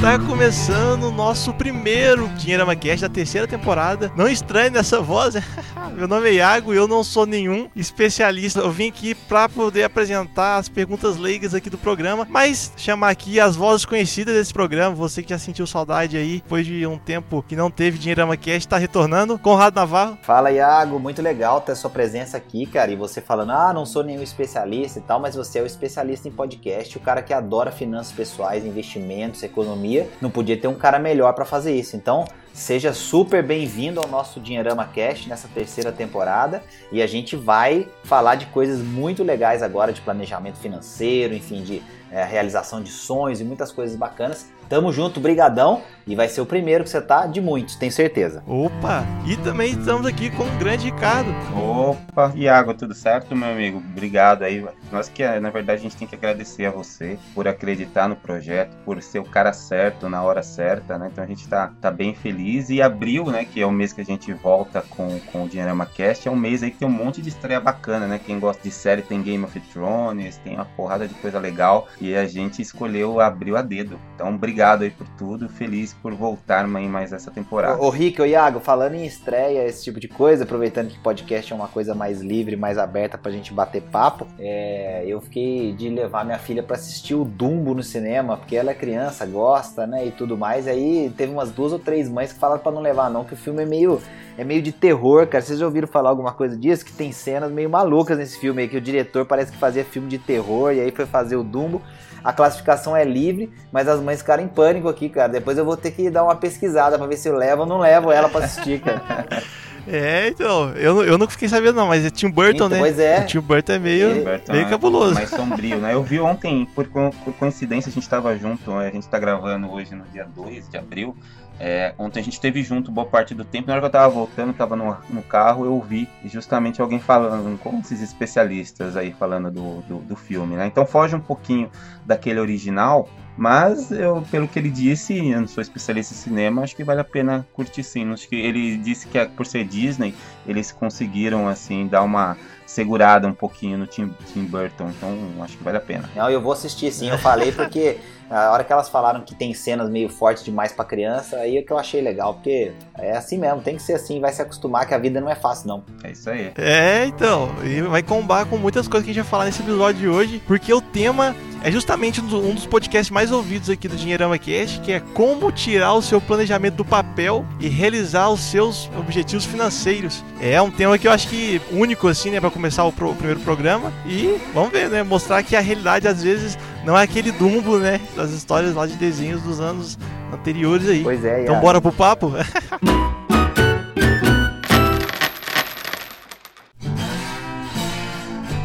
Está começando o nosso primeiro Dinheiro Cast da terceira temporada. Não estranhe nessa voz, meu nome é Iago e eu não sou nenhum especialista. Eu vim aqui para poder apresentar as perguntas leigas aqui do programa, mas chamar aqui as vozes conhecidas desse programa. Você que já sentiu saudade aí, depois de um tempo que não teve Dinheiro Cast, está retornando. Conrado Navarro. Fala, Iago. Muito legal ter sua presença aqui, cara. E você falando, ah, não sou nenhum especialista e tal, mas você é o especialista em podcast, o cara que adora finanças pessoais, investimentos, economia. Não podia ter um cara melhor para fazer isso. Então, Seja super bem-vindo ao nosso Dinheirama Cast nessa terceira temporada e a gente vai falar de coisas muito legais agora de planejamento financeiro, enfim, de é, realização de sonhos e muitas coisas bacanas. Tamo junto, brigadão. E vai ser o primeiro que você tá de muitos, tenho certeza. Opa! E também estamos aqui com o grande Ricardo. Opa! Iago, tudo certo, meu amigo? Obrigado aí. Nós que, na verdade, a gente tem que agradecer a você por acreditar no projeto, por ser o cara certo na hora certa, né? Então a gente tá, tá bem feliz. E abril, né, que é o mês que a gente volta com, com o Dinheirama Cast, é um mês aí que tem um monte de estreia bacana, né? Quem gosta de série tem Game of Thrones, tem uma porrada de coisa legal. E a gente escolheu abril a dedo. Então, obrigado obrigado aí por tudo, feliz por voltar mais essa temporada. Ô, ô Rick, ô Iago, falando em estreia, esse tipo de coisa, aproveitando que podcast é uma coisa mais livre, mais aberta pra gente bater papo, é, eu fiquei de levar minha filha para assistir o Dumbo no cinema, porque ela é criança, gosta, né, e tudo mais, aí teve umas duas ou três mães que falaram para não levar não, que o filme é meio é meio de terror, cara. Vocês já ouviram falar alguma coisa disso? Que tem cenas meio malucas nesse filme aí, que o diretor parece que fazia filme de terror e aí foi fazer o Dumbo. A classificação é livre, mas as mães ficaram em pânico aqui, cara. Depois eu vou ter que dar uma pesquisada para ver se eu levo ou não levo ela para assistir, cara. É, então, eu, eu não fiquei sabendo não, mas é Tim Burton, então, né? Pois é. O Tim Burton é meio, Burton meio é cabuloso. mais sombrio, né? Eu vi ontem, por, por coincidência, a gente tava junto, a gente tá gravando hoje no dia 2 de abril, é, ontem a gente esteve junto boa parte do tempo. Na hora que eu tava voltando, tava no, no carro, eu ouvi justamente alguém falando, como esses especialistas aí falando do, do, do, filme, né? Então foge um pouquinho daquele original, mas eu, pelo que ele disse, eu não sou especialista em cinema, acho que vale a pena curtir sim. Acho que ele disse que por ser Disney, eles conseguiram assim dar uma segurada um pouquinho no Tim, Tim Burton, então acho que vale a pena. Não, eu vou assistir sim, eu falei porque a hora que elas falaram que tem cenas meio fortes demais para criança, aí é que eu achei legal, porque é assim mesmo, tem que ser assim, vai se acostumar que a vida não é fácil não. É isso aí. É, então, e vai combar com muitas coisas que a gente vai falar nesse episódio de hoje, porque o tema é justamente um dos podcasts mais ouvidos aqui do Dinheirama Cast, que é como tirar o seu planejamento do papel e realizar os seus objetivos financeiros. É um tema que eu acho que único assim, né, para começar o, pro, o, primeiro programa e vamos ver, né, mostrar que a realidade às vezes não é aquele dumbo, né, das histórias lá de desenhos dos anos anteriores aí. Pois é. Então bora pro papo.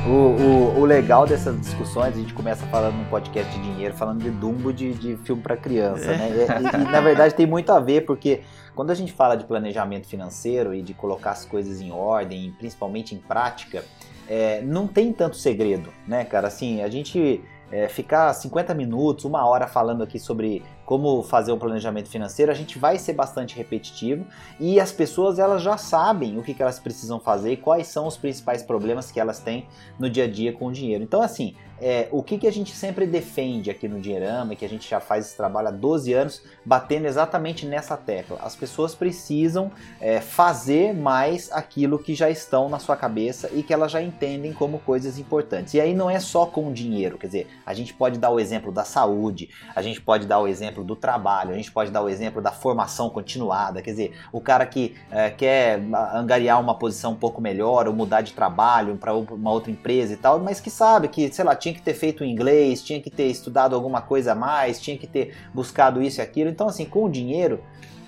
O, o, o, legal dessas discussões, a gente começa falando num podcast de dinheiro, falando de Dumbo de, de filme para criança, né? E, e, e, na verdade tem muito a ver, porque quando a gente fala de planejamento financeiro e de colocar as coisas em ordem, principalmente em prática, é, não tem tanto segredo, né, cara? Assim, a gente é, ficar 50 minutos, uma hora falando aqui sobre como fazer um planejamento financeiro, a gente vai ser bastante repetitivo e as pessoas elas já sabem o que, que elas precisam fazer e quais são os principais problemas que elas têm no dia a dia com o dinheiro. Então, assim, é, o que, que a gente sempre defende aqui no Dinheirama, e que a gente já faz esse trabalho há 12 anos, batendo exatamente nessa tecla. As pessoas precisam é, fazer mais aquilo que já estão na sua cabeça e que elas já entendem como coisas importantes. E aí não é só com o dinheiro, quer dizer, a gente pode dar o exemplo da saúde, a gente pode dar o exemplo do trabalho, a gente pode dar o exemplo da formação continuada, quer dizer, o cara que é, quer angariar uma posição um pouco melhor ou mudar de trabalho para uma outra empresa e tal, mas que sabe que, sei lá, tinha que ter feito inglês, tinha que ter estudado alguma coisa a mais, tinha que ter buscado isso e aquilo. Então, assim, com o dinheiro,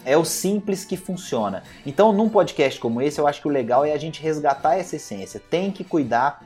é o simples que funciona. Então, num podcast como esse, eu acho que o legal é a gente resgatar essa essência. Tem que cuidar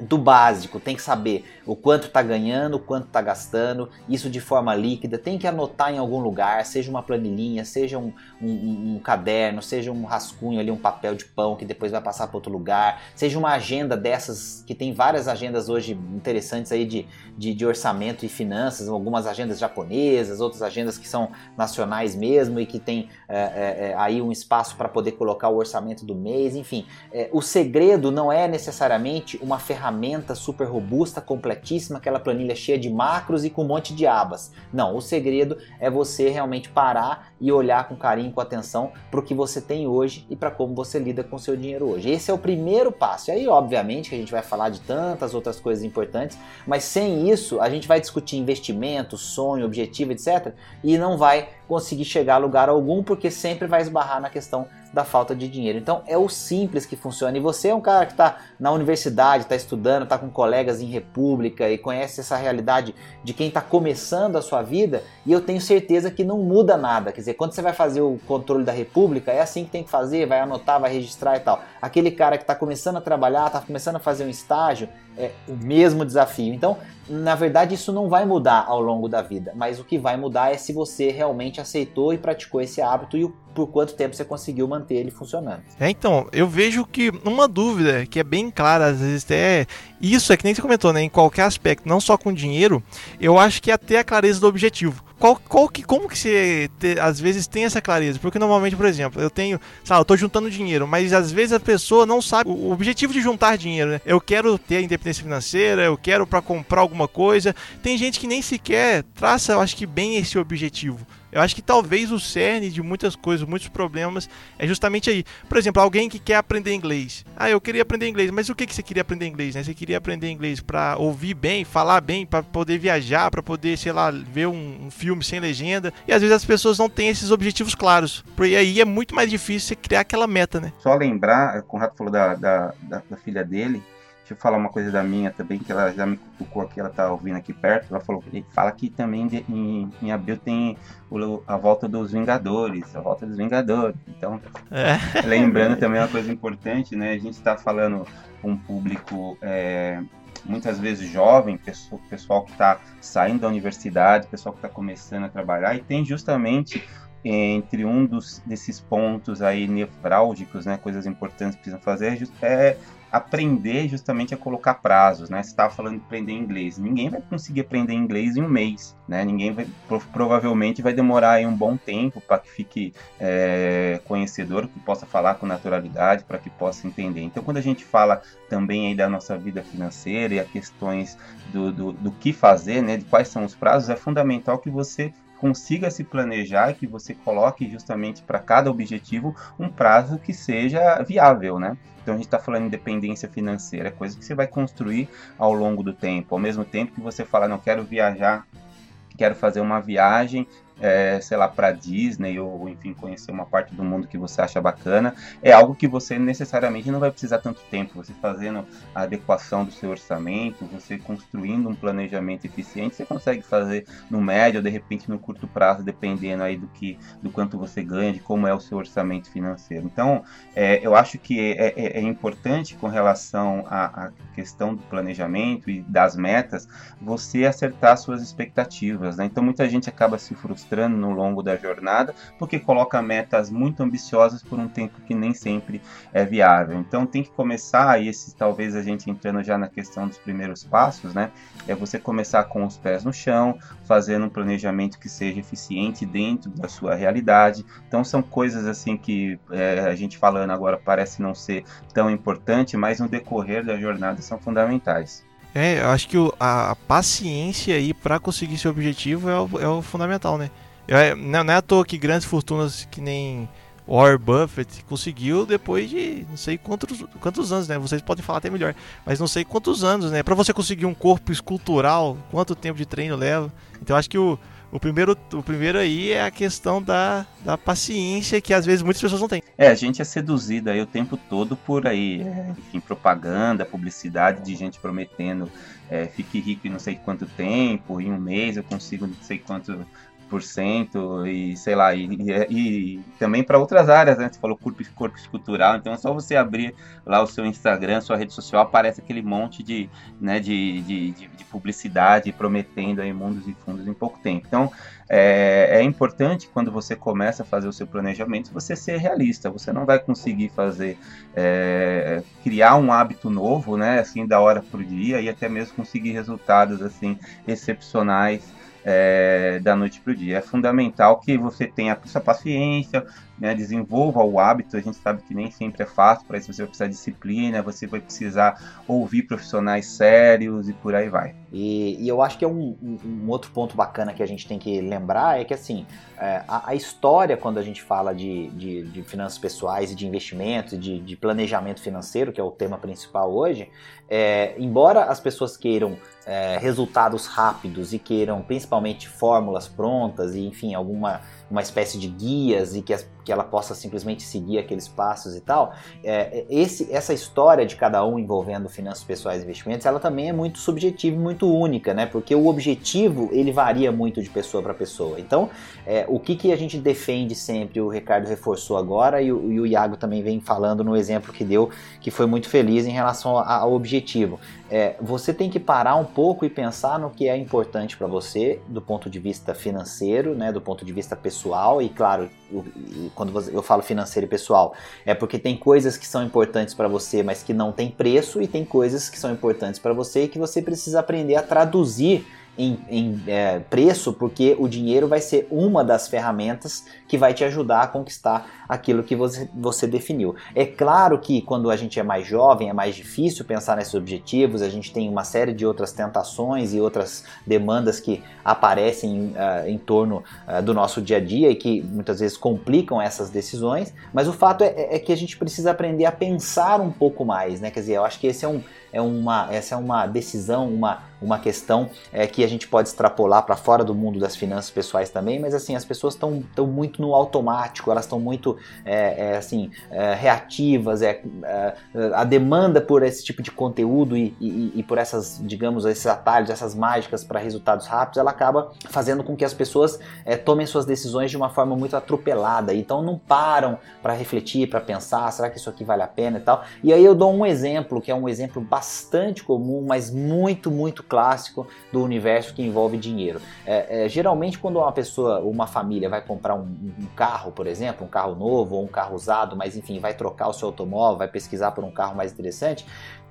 do básico, tem que saber o quanto está ganhando, o quanto está gastando, isso de forma líquida, tem que anotar em algum lugar, seja uma planilhinha, seja um, um, um caderno, seja um rascunho ali, um papel de pão que depois vai passar para outro lugar, seja uma agenda dessas, que tem várias agendas hoje interessantes aí de, de, de orçamento e finanças, algumas agendas japonesas, outras agendas que são nacionais mesmo e que tem é, é, é aí um espaço para poder colocar o orçamento do mês, enfim. É, o segredo não é necessariamente uma ferramenta ferramenta super robusta, completíssima, aquela planilha cheia de macros e com um monte de abas. Não, o segredo é você realmente parar e olhar com carinho, com atenção para o que você tem hoje e para como você lida com o seu dinheiro hoje. Esse é o primeiro passo. E aí, obviamente, que a gente vai falar de tantas outras coisas importantes, mas sem isso, a gente vai discutir investimento, sonho, objetivo, etc. E não vai conseguir chegar a lugar algum, porque sempre vai esbarrar na questão da falta de dinheiro. Então é o simples que funciona. E você é um cara que está na universidade, está estudando, está com colegas em república e conhece essa realidade de quem está começando a sua vida. E eu tenho certeza que não muda nada. Quer dizer, quando você vai fazer o controle da república, é assim que tem que fazer, vai anotar, vai registrar e tal. Aquele cara que está começando a trabalhar, está começando a fazer um estágio, é o mesmo desafio. Então, na verdade, isso não vai mudar ao longo da vida, mas o que vai mudar é se você realmente aceitou e praticou esse hábito e por quanto tempo você conseguiu manter ele funcionando. É, então, eu vejo que uma dúvida que é bem clara, às vezes é isso, é que nem você comentou, né? Em qualquer aspecto, não só com dinheiro, eu acho que é ter a clareza do objetivo. Qual, qual que, como que você te, às vezes tem essa clareza? Porque normalmente, por exemplo, eu tenho, sabe, eu tô juntando dinheiro, mas às vezes a pessoa não sabe o objetivo de juntar dinheiro, né? Eu quero ter independência financeira, eu quero para comprar alguma coisa. Tem gente que nem sequer traça, eu acho que bem esse objetivo. Eu acho que talvez o cerne de muitas coisas, muitos problemas, é justamente aí. Por exemplo, alguém que quer aprender inglês. Ah, eu queria aprender inglês, mas o que, que você queria aprender inglês? Né? Você queria aprender inglês para ouvir bem, falar bem, para poder viajar, para poder, sei lá, ver um, um, filme sem legenda. E às vezes as pessoas não têm esses objetivos claros. E aí é muito mais difícil você criar aquela meta, né? Só lembrar, o Conrado falou da, da, da, da filha dele. Deixa eu falar uma coisa da minha também, que ela já me cutucou aqui, ela tá ouvindo aqui perto. Ela falou, fala que também de, em, em abril tem o, a volta dos Vingadores, a volta dos Vingadores. Então, é. lembrando também uma coisa importante, né? A gente está falando com um público é, muitas vezes jovem, pessoal, pessoal que está saindo da universidade, pessoal que está começando a trabalhar, e tem justamente entre um dos, desses pontos aí nevrálgicos, né, coisas importantes que precisam fazer, é aprender justamente a colocar prazos, né? Você estava falando de aprender inglês. Ninguém vai conseguir aprender inglês em um mês, né? Ninguém vai, provavelmente vai demorar aí um bom tempo para que fique é, conhecedor, que possa falar com naturalidade, para que possa entender. Então, quando a gente fala também aí da nossa vida financeira e a questões do, do, do que fazer, né? De quais são os prazos, é fundamental que você consiga se planejar que você coloque justamente para cada objetivo um prazo que seja viável, né? Então a gente está falando de independência financeira, é coisa que você vai construir ao longo do tempo. Ao mesmo tempo que você fala, não quero viajar, quero fazer uma viagem é, sei lá, para Disney ou, enfim, conhecer uma parte do mundo que você acha bacana, é algo que você necessariamente não vai precisar tanto tempo. Você fazendo a adequação do seu orçamento, você construindo um planejamento eficiente, você consegue fazer no médio de repente no curto prazo, dependendo aí do que, do quanto você ganha, de como é o seu orçamento financeiro. Então, é, eu acho que é, é, é importante com relação à, à, questão do planejamento e das metas, você acertar suas expectativas. Né? Então, muita gente acaba se frustrando frustrando no longo da jornada, porque coloca metas muito ambiciosas por um tempo que nem sempre é viável. Então tem que começar, e esse talvez a gente entrando já na questão dos primeiros passos, né? É você começar com os pés no chão, fazendo um planejamento que seja eficiente dentro da sua realidade. Então são coisas assim que é, a gente falando agora parece não ser tão importante, mas no decorrer da jornada são fundamentais. É, eu acho que o, a, paciência aí para conseguir seu objetivo é o, é o fundamental, né? É, não, não é à toa que grandes fortunas que nem Warren Buffett conseguiu depois de não sei quantos, quantos anos, né? Vocês podem falar até melhor, mas não sei quantos anos, né? Para você conseguir um corpo escultural, quanto tempo de treino leva? Então acho que o, o primeiro, o primeiro aí é a questão da, da paciência que às vezes muitas pessoas não têm. É, a gente é seduzido aí o tempo todo por aí, é, enfim, propaganda, publicidade de gente prometendo é, fique rico em não sei quanto tempo, em um mês eu consigo não sei quanto por cento e sei lá, e, e, e também para outras áreas, né? Você falou corpo, corpo escultural, então é só você abrir lá o seu Instagram, sua rede social, aparece aquele monte de, né, de, de, de, de publicidade prometendo aí mundos e fundos em pouco tempo. Então é, é, importante quando você começa a fazer o seu planejamento você ser realista. Você não vai conseguir fazer é, criar um hábito novo, né? Assim da hora para o dia e até mesmo conseguir resultados assim excepcionais é, da noite para o dia. É fundamental que você tenha essa paciência, né, desenvolva o hábito. A gente sabe que nem sempre é fácil, para isso você vai precisar de disciplina, você vai precisar ouvir profissionais sérios e por aí vai. E, e eu acho que é um, um, outro ponto bacana que a gente tem que lembrar é que assim é, a, a, história quando a gente fala de, de, de finanças pessoais e de investimentos, de, de planejamento financeiro, que é o tema principal hoje, é, embora as pessoas queiram é, resultados rápidos e queiram principalmente fórmulas prontas e enfim alguma uma espécie de guias e que, as, que ela possa simplesmente seguir aqueles passos e tal, é, esse, essa história de cada um envolvendo finanças pessoais e investimentos, ela também é muito subjetiva e muito única, né? Porque o objetivo ele varia muito de pessoa para pessoa. Então, é, o que, que a gente defende sempre, o Ricardo reforçou agora e o, e o Iago também vem falando no exemplo que deu, que foi muito feliz em relação ao objetivo. É, você tem que parar um pouco e pensar no que é importante para você do ponto de vista financeiro, né, do ponto de vista pessoal e claro, eu, quando eu falo financeiro e pessoal, é porque tem coisas que são importantes para você, mas que não tem preço e tem coisas que são importantes para você e que você precisa aprender a traduzir em, em é, preço, porque o dinheiro vai ser uma das ferramentas que vai te ajudar a conquistar aquilo que você, você definiu. É claro que quando a gente é mais jovem é mais difícil pensar nesses objetivos, a gente tem uma série de outras tentações e outras demandas que aparecem uh, em torno uh, do nosso dia a dia e que muitas vezes complicam essas decisões, mas o fato é, é que a gente precisa aprender a pensar um pouco mais, né? Quer dizer, eu acho que esse é um, é uma, essa é uma decisão, uma, uma questão é, que a gente pode extrapolar para fora do mundo das finanças pessoais também, mas assim, as pessoas estão muito no automático, elas estão muito é, é, assim, é, reativas, é, é, a demanda por esse tipo de conteúdo e, e, e por essas, digamos, esses atalhos, essas mágicas para resultados rápidos, ela acaba fazendo com que as pessoas tomem suas decisões de uma forma muito atropelada, então não param para refletir, para pensar, será que isso aqui vale a pena e tal. E aí eu dou um exemplo, que é um exemplo bastante comum, mas muito, muito clássico do universo que envolve dinheiro. É, é, geralmente, quando uma pessoa, uma família vai comprar um, um, carro, por exemplo, um carro novo ou um carro usado, mas enfim, vai trocar o seu automóvel, vai pesquisar por um carro mais interessante,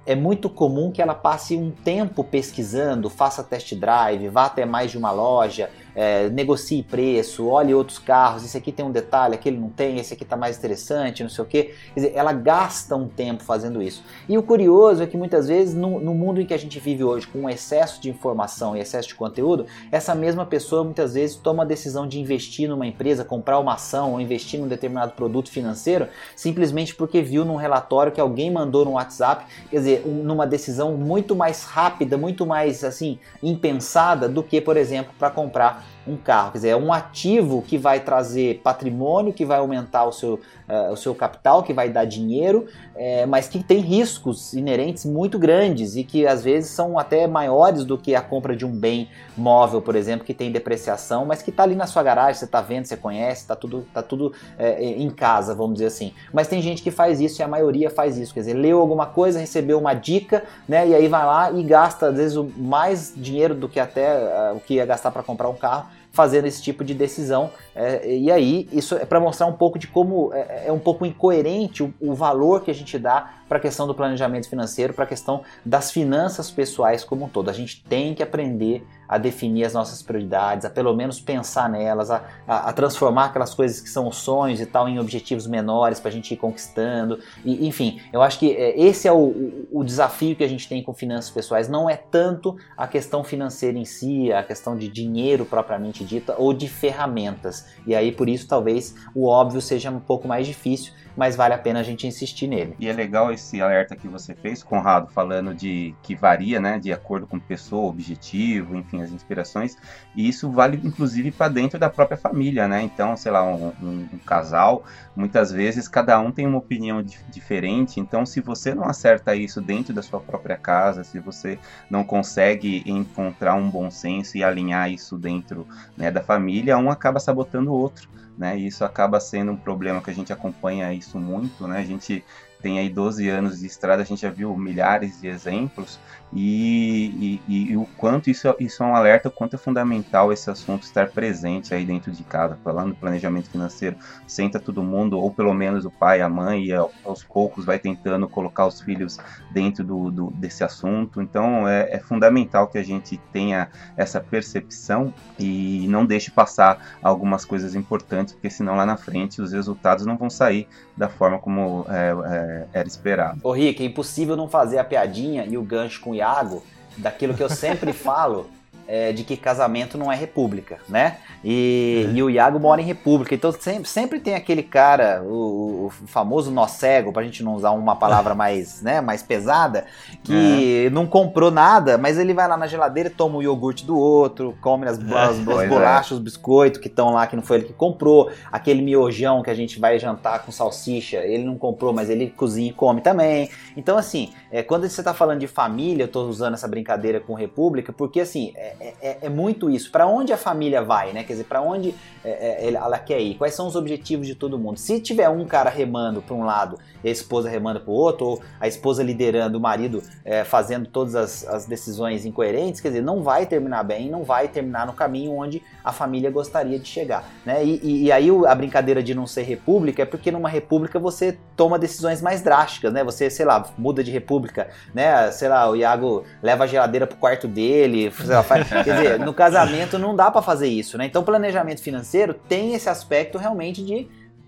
é muito comum que ela passe um tempo pesquisando, faça test drive, vá até mais de uma loja, é, negocie preço, olhe outros carros, esse aqui tem um detalhe, aquele não tem, esse aqui está mais interessante, não sei o que. Quer dizer, ela gasta um tempo fazendo isso. E o curioso é que muitas vezes, no, no mundo em que a gente vive hoje, com excesso de informação e excesso de conteúdo, essa mesma pessoa muitas vezes toma a decisão de investir numa empresa, comprar uma ação ou investir num determinado produto financeiro, simplesmente porque viu num relatório que alguém mandou no WhatsApp, quer dizer, um, numa decisão muito mais rápida, muito mais assim, impensada do que, por exemplo, para comprar Bye. Um carro. Quer dizer, é um ativo que vai trazer patrimônio, que vai aumentar o seu, uh, o seu capital, que vai dar dinheiro, é, mas que tem riscos inerentes muito grandes e que às vezes são até maiores do que a compra de um bem móvel, por exemplo, que tem depreciação, mas que está ali na sua garagem, você está vendo, você conhece, está tudo, tá tudo é, em casa, vamos dizer assim. Mas tem gente que faz isso e a maioria faz isso. Quer dizer, leu alguma coisa, recebeu uma dica, né? E aí vai lá e gasta, às vezes, mais dinheiro do que até uh, o que ia gastar para comprar um carro fazendo esse tipo de decisão. É, e aí, isso é para mostrar um pouco de como é, é um pouco incoerente o, o, valor que a gente dá para a questão do planejamento financeiro, para a questão das finanças pessoais como um todo. A gente tem que aprender a definir as nossas prioridades, a pelo menos pensar nelas, a, a, a transformar aquelas coisas que são sonhos e tal em objetivos menores para a gente ir conquistando. E, enfim, eu acho que é, esse é o, o, o, desafio que a gente tem com finanças pessoais. Não é tanto a questão financeira em si, a questão de dinheiro propriamente dita ou de ferramentas. E aí por isso talvez o óbvio seja um pouco mais difícil mas vale a pena a gente insistir nele. E é legal esse alerta que você fez, Conrado, falando de que varia, né, de acordo com pessoa, objetivo, enfim, as inspirações, e isso vale inclusive para dentro da própria família, né? Então, sei lá, um, um, um, casal, muitas vezes cada um tem uma opinião diferente, então se você não acerta isso dentro da sua própria casa, se você não consegue encontrar um bom senso e alinhar isso dentro né, da família, um acaba sabotando o outro né? E isso acaba sendo um problema que a gente acompanha isso muito, né? A gente tem aí 12 anos de estrada, a gente já viu milhares de exemplos e, e, e, o quanto isso, isso é um alerta, o quanto é fundamental esse assunto estar presente aí dentro de casa, falando do planejamento financeiro, senta todo mundo, ou pelo menos o pai, a mãe, e aos poucos vai tentando colocar os filhos dentro do, do desse assunto. Então é, é, fundamental que a gente tenha essa percepção e não deixe passar algumas coisas importantes, porque senão lá na frente os resultados não vão sair da forma como é, é, era esperado. Ô Rick, é impossível não fazer a piadinha e o gancho com Iago, daquilo que eu sempre falo, é, de que casamento não é república, né? E, uhum. e, o Iago mora em república, então sempre, sempre tem aquele cara, o, o famoso nó cego, pra gente não usar uma palavra mais, né, mais pesada, que uhum. não comprou nada, mas ele vai lá na geladeira, toma o iogurte do outro, come as, as, as é. bolachas, os biscoitos que estão lá, que não foi ele que comprou, aquele miojão que a gente vai jantar com salsicha, ele não comprou, mas ele cozinha e come também. Então, assim, é, quando você tá falando de família, eu tô usando essa brincadeira com república, porque assim, é, é, é, é muito isso. Para onde a família vai, né? Quer dizer, para onde é, é ela quer ir? Quais são os objetivos de todo mundo? Se tiver um cara remando para um lado e a esposa remando para o outro, ou a esposa liderando, o marido fazendo todas as, as, decisões incoerentes, quer dizer, não vai terminar bem, não vai terminar no caminho onde a família gostaria de chegar, né? E, e, e aí a brincadeira de não ser república é porque numa república você toma decisões mais drásticas, né? Você, sei lá, muda de república, né? Sei lá, o Iago leva a geladeira pro quarto dele, lá, faz, Quer dizer, no casamento não dá para fazer isso, né? Então, planejamento financeiro tem esse aspecto realmente de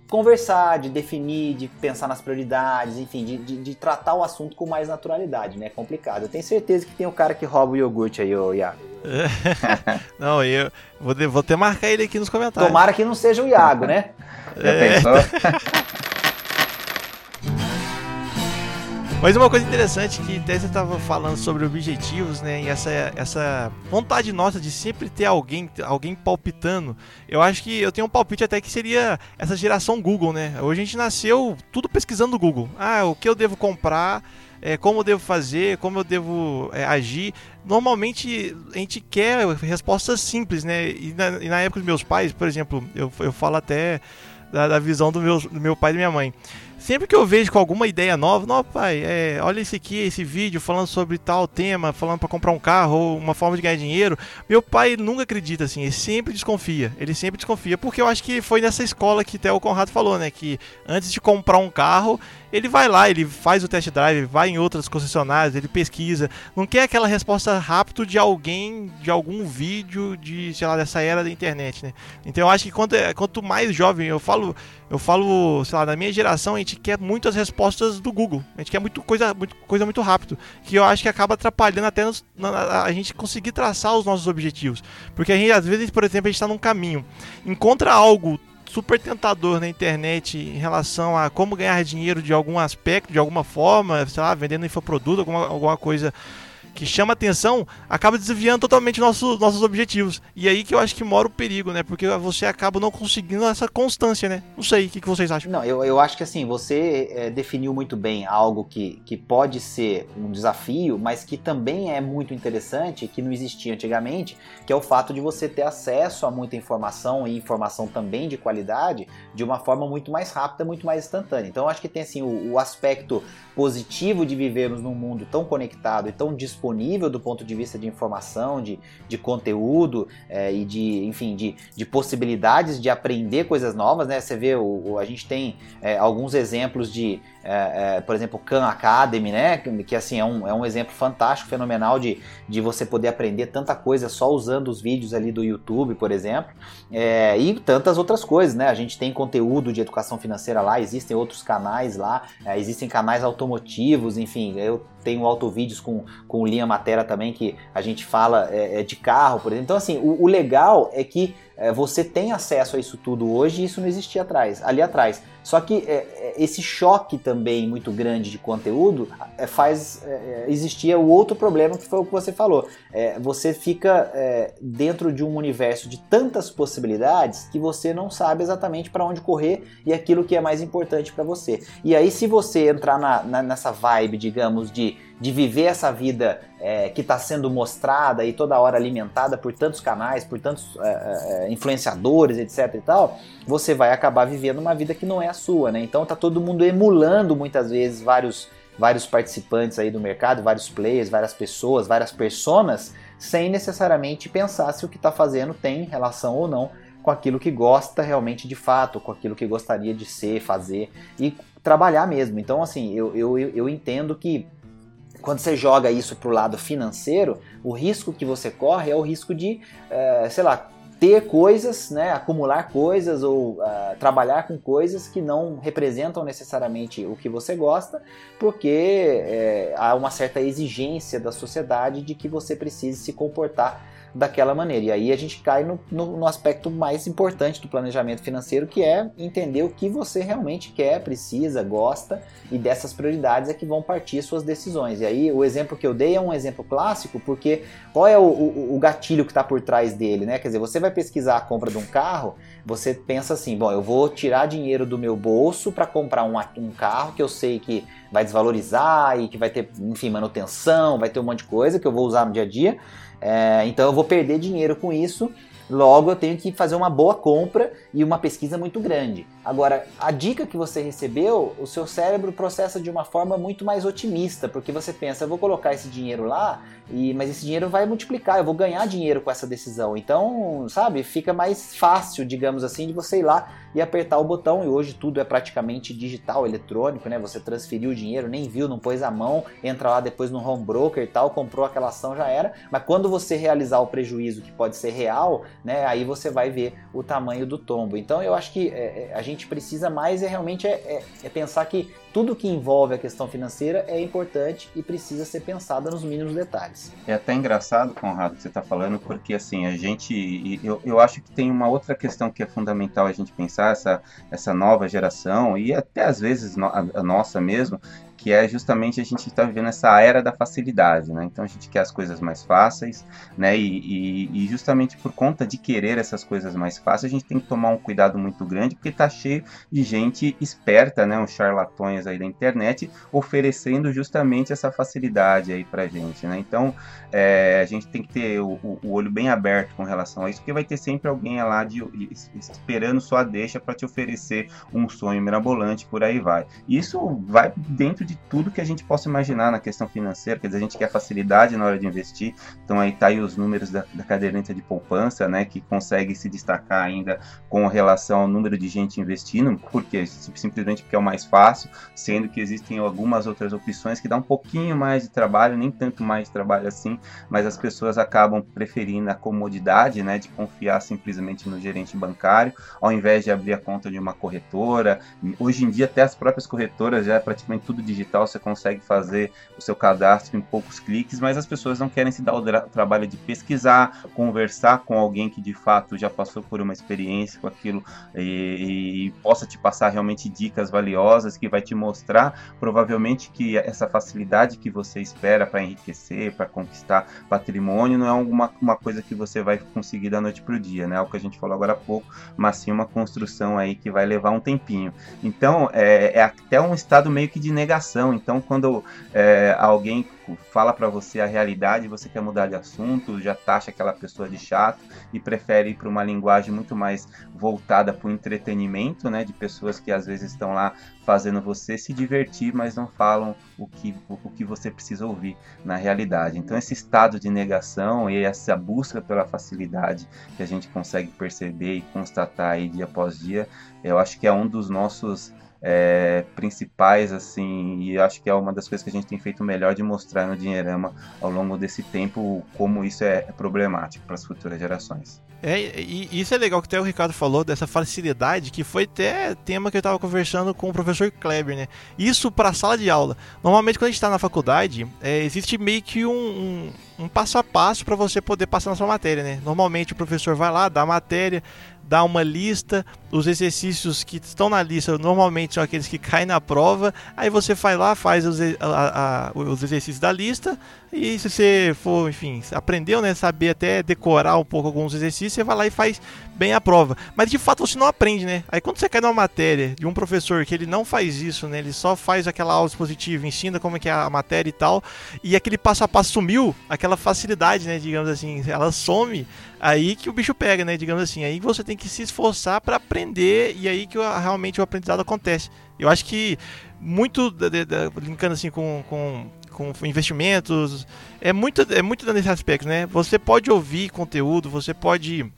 conversar, de definir, de pensar nas prioridades, enfim, de, de, de, tratar o assunto com mais naturalidade, né? É complicado. Eu tenho certeza que tem o cara que rouba o iogurte aí, ô Iago. não, eu vou, vou até marcar ele aqui nos comentários. Tomara que não seja o Iago, né? É. Mas uma coisa interessante que você estava falando sobre objetivos, né? E essa, essa vontade nossa de sempre ter alguém, alguém palpitando. Eu acho que eu tenho um palpite até que seria essa geração Google, né? Hoje a gente nasceu tudo pesquisando Google. Ah, o que eu devo comprar, é, como eu devo fazer, como eu devo é, agir. Normalmente a gente quer respostas simples, né? E na, e na época dos meus pais, por exemplo, eu, eu falo até da, da visão do meu, do meu pai e da minha mãe. Sempre que eu vejo com alguma ideia nova, não, pai, é, olha esse aqui, esse vídeo falando sobre tal tema, falando para comprar um carro ou uma forma de ganhar dinheiro, meu pai nunca acredita assim, ele sempre desconfia, ele sempre desconfia, porque eu acho que foi nessa escola que até o Conrado falou, né, que antes de comprar um carro, ele vai lá, ele faz o test drive, vai em outras concessionárias, ele pesquisa. Não quer aquela resposta rápida de alguém, de algum vídeo de, sei lá, dessa era da internet, né? Então eu acho que quanto, quanto mais jovem, eu falo, eu falo, sei lá, na minha geração a gente quer muitas respostas do Google. A gente quer muito coisa, muito, coisa muito rápido. Que eu acho que acaba atrapalhando até nos, na, a gente conseguir traçar os nossos objetivos. Porque a gente, às vezes, por exemplo, a gente está num caminho, encontra algo super tentador na internet em relação a como ganhar dinheiro de algum aspecto, de alguma forma, sei lá, vendendo infoproduto, alguma, alguma coisa que chama atenção, acaba desviando totalmente nossos, nossos objetivos. E aí que eu acho que mora o perigo, né? Porque você acaba não conseguindo essa constância, né? Não sei, o que, que vocês acham? Não, eu, eu acho que assim, você é, definiu muito bem algo que, que pode ser um desafio, mas que também é muito interessante, que não existia antigamente, que é o fato de você ter acesso a muita informação e informação também de qualidade de uma forma muito mais rápida, muito mais instantânea. Então eu acho que tem assim o, o aspecto positivo de vivermos num mundo tão conectado e tão disponível disponível do ponto de vista de informação, de, de conteúdo é, e de, enfim, de, de possibilidades de aprender coisas novas, né? Você vê, o, o a gente tem é, alguns exemplos de, é, é por exemplo, Khan Academy, né? Que, assim é um, é um exemplo fantástico, fenomenal de, de você poder aprender tanta coisa só usando os vídeos ali do YouTube, por exemplo, é, e tantas outras coisas, né? A gente tem conteúdo de educação financeira lá, existem outros canais lá, é, existem canais automotivos, enfim, eu tenho autovídeos com, com linha matéria também que a gente fala é, é, de carro, por exemplo. Então, assim, o, o legal é que é, você tem acesso a isso tudo hoje e isso não existia atrás, ali atrás. Só que é, é esse choque também muito grande de conteúdo é, faz é, existir o outro problema que foi o que você falou. É, você fica dentro de um universo de tantas possibilidades que você não sabe exatamente para onde correr e aquilo que é mais importante para você. E aí, se você entrar na, na, nessa vibe, digamos, de de viver essa vida é, que está sendo mostrada e toda hora alimentada por tantos canais, por tantos é, é, é, influenciadores, etc e tal, você vai acabar vivendo uma vida que não é a sua, né? Então tá todo mundo emulando muitas vezes vários vários participantes aí do mercado, vários players, várias pessoas, várias personas, sem necessariamente pensar se o que está fazendo tem relação ou não com aquilo que gosta realmente de fato, com aquilo que gostaria de ser, fazer e trabalhar mesmo. Então, assim, eu, eu, eu entendo que quando você joga isso para o lado financeiro, o risco que você corre é o risco de, é, sei lá, ter coisas, né, acumular coisas ou uh, trabalhar com coisas que não representam necessariamente o que você gosta, porque é, há uma certa exigência da sociedade de que você precise se comportar daquela maneira. E aí a gente cai no, no, no, aspecto mais importante do planejamento financeiro, que é entender o que você realmente quer, precisa, gosta, e dessas prioridades é que vão partir suas decisões. E aí o exemplo que eu dei é um exemplo clássico, porque qual é o, o, o gatilho que está por trás dele, né? Quer dizer, você vai pesquisar a compra de um carro, você pensa assim, bom, eu vou tirar dinheiro do meu bolso para comprar um, um carro que eu sei que vai desvalorizar e que vai ter, enfim, manutenção, vai ter um monte de coisa que eu vou usar no dia a dia. É, então eu vou perder dinheiro com isso. Logo, eu tenho que fazer uma boa compra e uma pesquisa muito grande. Agora, a dica que você recebeu, o seu cérebro processa de uma forma muito mais otimista, porque você pensa, eu vou colocar esse dinheiro lá, e mas esse dinheiro vai multiplicar, eu vou ganhar dinheiro com essa decisão. Então, sabe, fica mais fácil, digamos assim, de você ir lá e apertar o botão. E hoje tudo é praticamente digital, eletrônico, né? Você transferiu o dinheiro, nem viu, não pôs a mão, entra lá depois no home broker e tal, comprou aquela ação, já era. Mas quando você realizar o prejuízo que pode ser real, né? Aí você vai ver o tamanho do tombo. Então eu acho que é, é a gente precisa mais é realmente é, é, é, pensar que tudo que envolve a questão financeira é importante e precisa ser pensada nos mínimos detalhes. É até engraçado, Conrado, que você está falando, porque assim, a gente. Eu, eu acho que tem uma outra questão que é fundamental a gente pensar, essa, essa nova geração, e até às vezes a nossa mesmo, que é justamente a gente está vivendo essa era da facilidade, né? Então a gente quer as coisas mais fáceis, né? E, e, e, justamente por conta de querer essas coisas mais fáceis, a gente tem que tomar um cuidado muito grande, porque está cheio de gente esperta, né? Uns charlatões aí da internet oferecendo justamente essa facilidade aí para gente, né? Então é, a gente tem que ter o, o, olho bem aberto com relação a isso, porque vai ter sempre alguém lá de, esperando só a deixa para te oferecer um sonho mirabolante, por aí vai. Isso vai dentro de de tudo que a gente possa imaginar na questão financeira, quer dizer, a gente quer facilidade na hora de investir, então aí tá aí os números da, da caderneta de poupança, né, que consegue se destacar ainda com relação ao número de gente investindo, porque simplesmente porque é o mais fácil, sendo que existem algumas outras opções que dá um pouquinho mais de trabalho, nem tanto mais trabalho assim, mas as pessoas acabam preferindo a comodidade, né, de confiar simplesmente no gerente bancário, ao invés de abrir a conta de uma corretora. Hoje em dia até as próprias corretoras já é praticamente tudo digital digital você consegue fazer o seu cadastro em poucos cliques, mas as pessoas não querem se dar o trabalho de pesquisar, conversar com alguém que de fato já passou por uma experiência com aquilo e, e possa te passar realmente dicas valiosas que vai te mostrar provavelmente que essa facilidade que você espera para enriquecer, para conquistar patrimônio, não é alguma uma coisa que você vai conseguir da noite para o dia, né? É o que a gente falou agora há pouco, mas sim uma construção aí que vai levar um tempinho. Então é, é até um estado meio que de negação então, quando é, alguém fala para você a realidade, você quer mudar de assunto, já taxa aquela pessoa de chato e prefere ir para uma linguagem muito mais voltada para o entretenimento, né? De pessoas que às vezes estão lá fazendo você se divertir, mas não falam o que, o, que você precisa ouvir na realidade. Então, esse estado de negação e essa busca pela facilidade que a gente consegue perceber e constatar aí dia após dia, eu acho que é um dos nossos é, principais, assim, e acho que é uma das coisas que a gente tem feito melhor de mostrar no Dinheirama ao longo desse tempo como isso é, é problemático para as futuras gerações. É, e isso é legal que até o Ricardo falou dessa facilidade, que foi até tema que eu estava conversando com o professor Kleber, né? Isso para a sala de aula. Normalmente, quando a gente está na faculdade, é, existe meio que um, um, um passo a passo para você poder passar na sua matéria, né? Normalmente o professor vai lá, dá a matéria, dá uma lista, os exercícios que estão na lista normalmente são aqueles que caem na prova, aí você vai lá, faz os, a, a, os exercícios da lista, e se você for, enfim, aprendeu, né, saber até decorar um pouco alguns exercícios, você vai lá e faz bem a prova. Mas de fato você não aprende, né? Aí quando você cai numa matéria de um professor que ele não faz isso, né, ele só faz aquela aula expositiva, ensina como é que é a matéria e tal, e aquele passo a passo sumiu, aquela facilidade, né, digamos assim, ela some, aí que o bicho pega, né, digamos assim, aí você tem que se esforçar para aprender e aí que realmente o aprendizado acontece. Eu acho que muito, brincando assim com, com, com investimentos, é muito, é muito nesse aspecto, né? Você pode ouvir conteúdo, você pode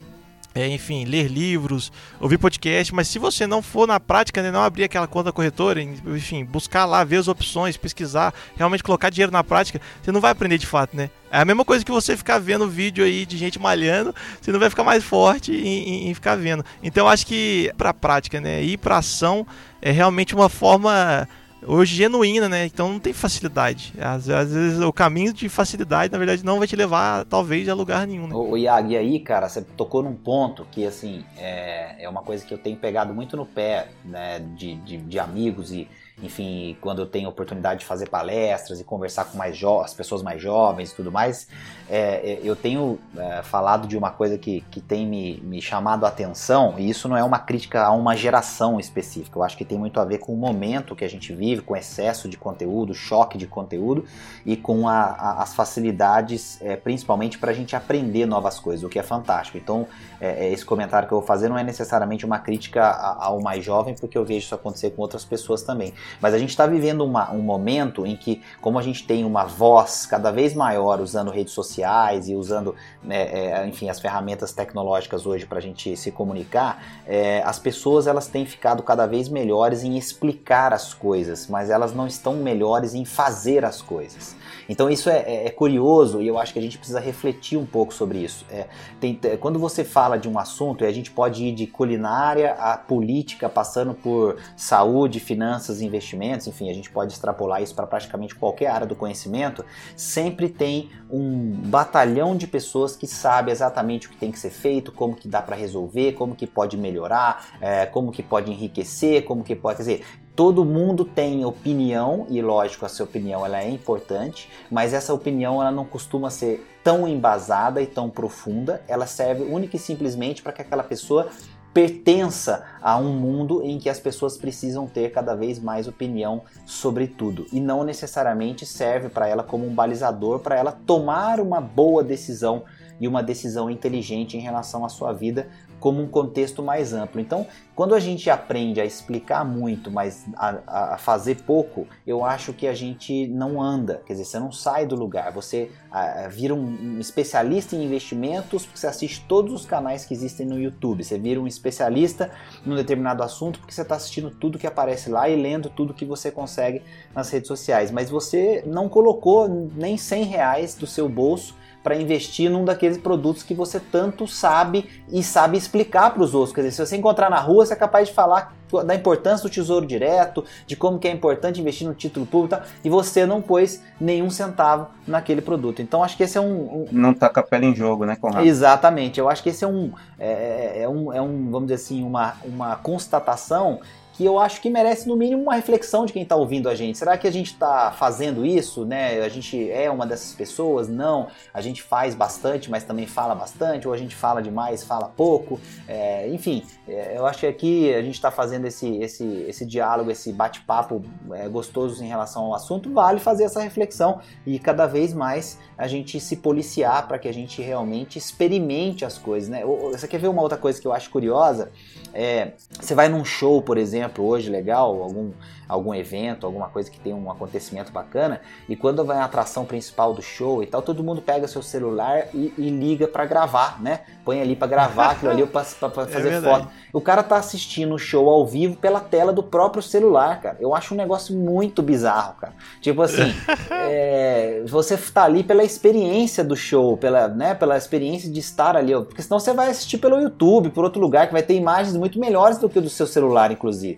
é, enfim, ler livros, ouvir podcast, mas se você não for na prática, né, não abrir aquela conta corretora, enfim, buscar lá, ver as opções, pesquisar, realmente colocar dinheiro na prática, você não vai aprender de fato, né? É a mesma coisa que você ficar vendo vídeo aí de gente malhando, você não vai ficar mais forte em, em, em ficar vendo. Então, acho que para prática, né, ir para ação é realmente uma forma hoje genuína, né? Então não tem facilidade. Às, às, vezes o caminho de facilidade, na verdade, não vai te levar, talvez, a lugar nenhum. Né? O, Iag, e aí, cara, você tocou num ponto que, assim, é, é uma coisa que eu tenho pegado muito no pé, né? De, de, de amigos e enfim, quando eu tenho oportunidade de fazer palestras e conversar com mais as pessoas mais jovens e tudo mais, é, é, eu tenho é, falado de uma coisa que, que tem me, me chamado a atenção, e isso não é uma crítica a uma geração específica, eu acho que tem muito a ver com o momento que a gente vive, com excesso de conteúdo, choque de conteúdo e com a, a, as facilidades, é, principalmente para a gente aprender novas coisas, o que é fantástico. Então, é, é, esse comentário que eu vou fazer não é necessariamente uma crítica ao mais jovem, porque eu vejo isso acontecer com outras pessoas também. Mas a gente está vivendo uma, um momento em que, como a gente tem uma voz cada vez maior usando redes sociais e usando, né, é, enfim, as ferramentas tecnológicas hoje para a gente se comunicar, é, as pessoas elas têm ficado cada vez melhores em explicar as coisas, mas elas não estão melhores em fazer as coisas. Então isso é, é, é, curioso e eu acho que a gente precisa refletir um pouco sobre isso. É, tem, quando você fala de um assunto, a gente pode ir de culinária a política, passando por saúde, finanças, investimentos, enfim, a gente pode extrapolar isso para praticamente qualquer área do conhecimento. Sempre tem um batalhão de pessoas que sabe exatamente o que tem que ser feito, como que dá para resolver, como que pode melhorar, é, como que pode enriquecer, como que pode, quer dizer, Todo mundo tem opinião e lógico, essa opinião ela é importante, mas essa opinião ela não costuma ser tão embasada e tão profunda. Ela serve única e simplesmente para que aquela pessoa pertença a um mundo em que as pessoas precisam ter cada vez mais opinião sobre tudo e não necessariamente serve para ela como um balizador para ela tomar uma boa decisão e uma decisão inteligente em relação à sua vida como um contexto mais amplo. Então, quando a gente aprende a explicar muito, mas a, a, fazer pouco, eu acho que a gente não anda, quer dizer, você não sai do lugar, você a, vira um, um, especialista em investimentos porque você assiste todos os canais que existem no YouTube, você vira um especialista num determinado assunto porque você está assistindo tudo que aparece lá e lendo tudo que você consegue nas redes sociais, mas você não colocou nem 100 reais do seu bolso para investir num daqueles produtos que você tanto sabe e sabe explicar para os outros. Quer dizer, se você encontrar na rua, você é capaz de falar da importância do tesouro direto, de como que é importante investir no título público e, você não pôs nenhum centavo naquele produto. Então acho que esse é um. um... Não tá com a pele em jogo, né, Conrado? Exatamente. Eu acho que esse é um. É, é, é um, é um vamos dizer assim, uma, uma constatação que eu acho que merece no mínimo uma reflexão de quem está ouvindo a gente. Será que a gente está fazendo isso, né? A gente é uma dessas pessoas? Não. A gente faz bastante, mas também fala bastante, ou a gente fala demais, fala pouco. É, enfim, é, eu acho que aqui a gente está fazendo esse, esse, esse diálogo, esse bate-papo é, gostoso em relação ao assunto. Vale fazer essa reflexão e cada vez mais a gente se policiar para que a gente realmente experimente as coisas, né? Você quer ver uma outra coisa que eu acho curiosa? É, você vai num show, por exemplo, hoje legal, algum, algum evento, alguma coisa que tem um acontecimento bacana, e quando vai a atração principal do show e tal, todo mundo pega seu celular e, e liga para gravar, né? Põe ali para gravar aquilo ali para fazer é foto. O cara tá assistindo o show ao vivo pela tela do próprio celular, cara. Eu acho um negócio muito bizarro, cara. Tipo assim, é, você tá ali pela experiência do show, pela, né, pela experiência de estar ali, porque senão você vai assistir pelo YouTube, por outro lugar, que vai ter imagens muito melhores do que o do seu celular, inclusive.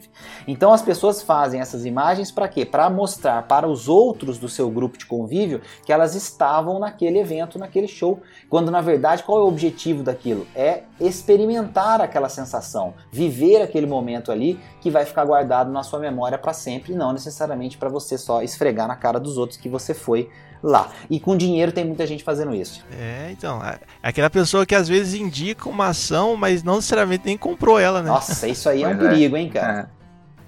Então as pessoas fazem essas imagens para quê? Para mostrar para os outros do seu grupo de convívio que elas estavam naquele evento, naquele show, quando na verdade qual é o objetivo daquilo? É experimentar aquela sensação, viver aquele momento ali que vai ficar guardado na sua memória para sempre, não necessariamente para você só esfregar na cara dos outros que você foi lá. E com dinheiro tem muita gente fazendo isso. É, então, é aquela pessoa que às vezes indica uma ação, mas não necessariamente nem comprou ela, né? Nossa, isso aí é um perigo, hein, cara?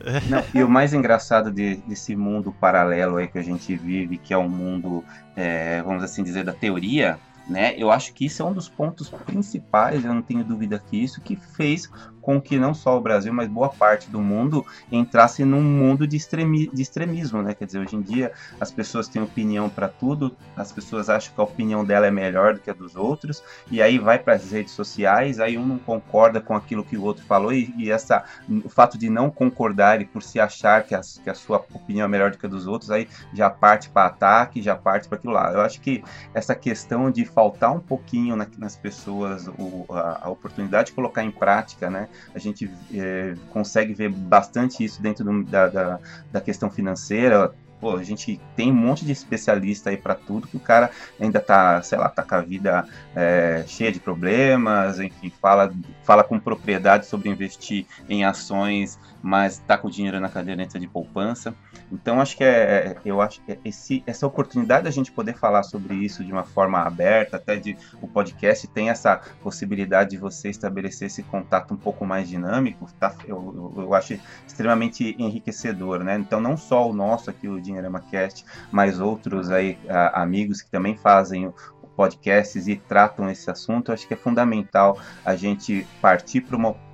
É. Não, e o mais engraçado de, desse mundo paralelo aí que a gente vive, que é um mundo, é, vamos assim dizer, da teoria, né? Eu acho que isso é um dos pontos principais, eu não tenho dúvida que isso que fez com que não só o Brasil, mas boa parte do mundo entrasse num mundo de, extremi de extremismo, né? Quer dizer, hoje em dia as pessoas têm opinião para tudo, as pessoas acham que a opinião dela é melhor do que a dos outros, e aí vai para as redes sociais, aí um não concorda com aquilo que o outro falou, e, e essa, o fato de não concordar e por se achar que a, que a sua opinião é melhor do que a dos outros, aí já parte para ataque, já parte para aquilo lá. Eu acho que essa questão de faltar um pouquinho na, nas pessoas o, a, a oportunidade de colocar em prática, né? A gente é, consegue ver bastante isso dentro do, da, da, da questão financeira, pô, a gente tem um monte de especialista aí para tudo que o cara ainda tá, sei lá, tá com a vida é, cheia de problemas, enfim, fala, fala com propriedade sobre investir em ações, mas tá com dinheiro na caderneta de poupança. Então acho que é, é eu acho que é esse, essa oportunidade da gente poder falar sobre isso de uma forma aberta, até de o podcast tem essa possibilidade de você estabelecer esse contato um pouco mais dinâmico, tá? Eu, eu, acho extremamente enriquecedor, né? Então não só o nosso aqui, o Dinheirama Cast, mas outros aí a, amigos que também fazem podcasts e tratam esse assunto, acho que é fundamental a gente partir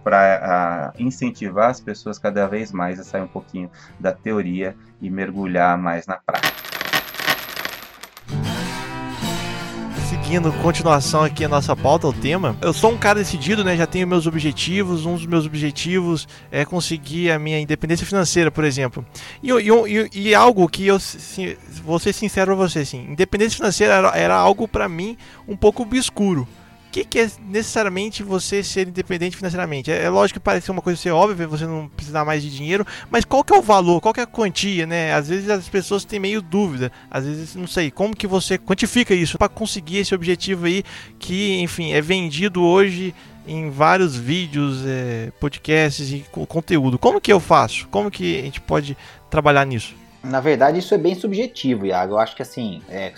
para incentivar as pessoas cada vez mais a sair um pouquinho da teoria e mergulhar mais na prática. Seguindo continuação aqui a nossa pauta, o tema. Eu sou um cara decidido, né? Já tenho meus objetivos. Um dos meus objetivos é conseguir a minha independência financeira, por exemplo. E, e, e algo que eu sim, vou ser sincero pra você, assim, independência financeira era, era algo para mim um pouco obscuro que, que é necessariamente você ser independente financeiramente? É, é, lógico que parece uma coisa ser óbvia, você não precisar mais de dinheiro, mas qual que é o valor, qual que é a quantia, né? Às vezes as pessoas têm meio dúvida, às vezes não sei, como que você quantifica isso para conseguir esse objetivo aí que, enfim, é vendido hoje em vários vídeos, é, podcasts e conteúdo. Como que eu faço? Como que a gente pode trabalhar nisso? Na verdade, isso é bem subjetivo, Iago. Eu acho que assim, é,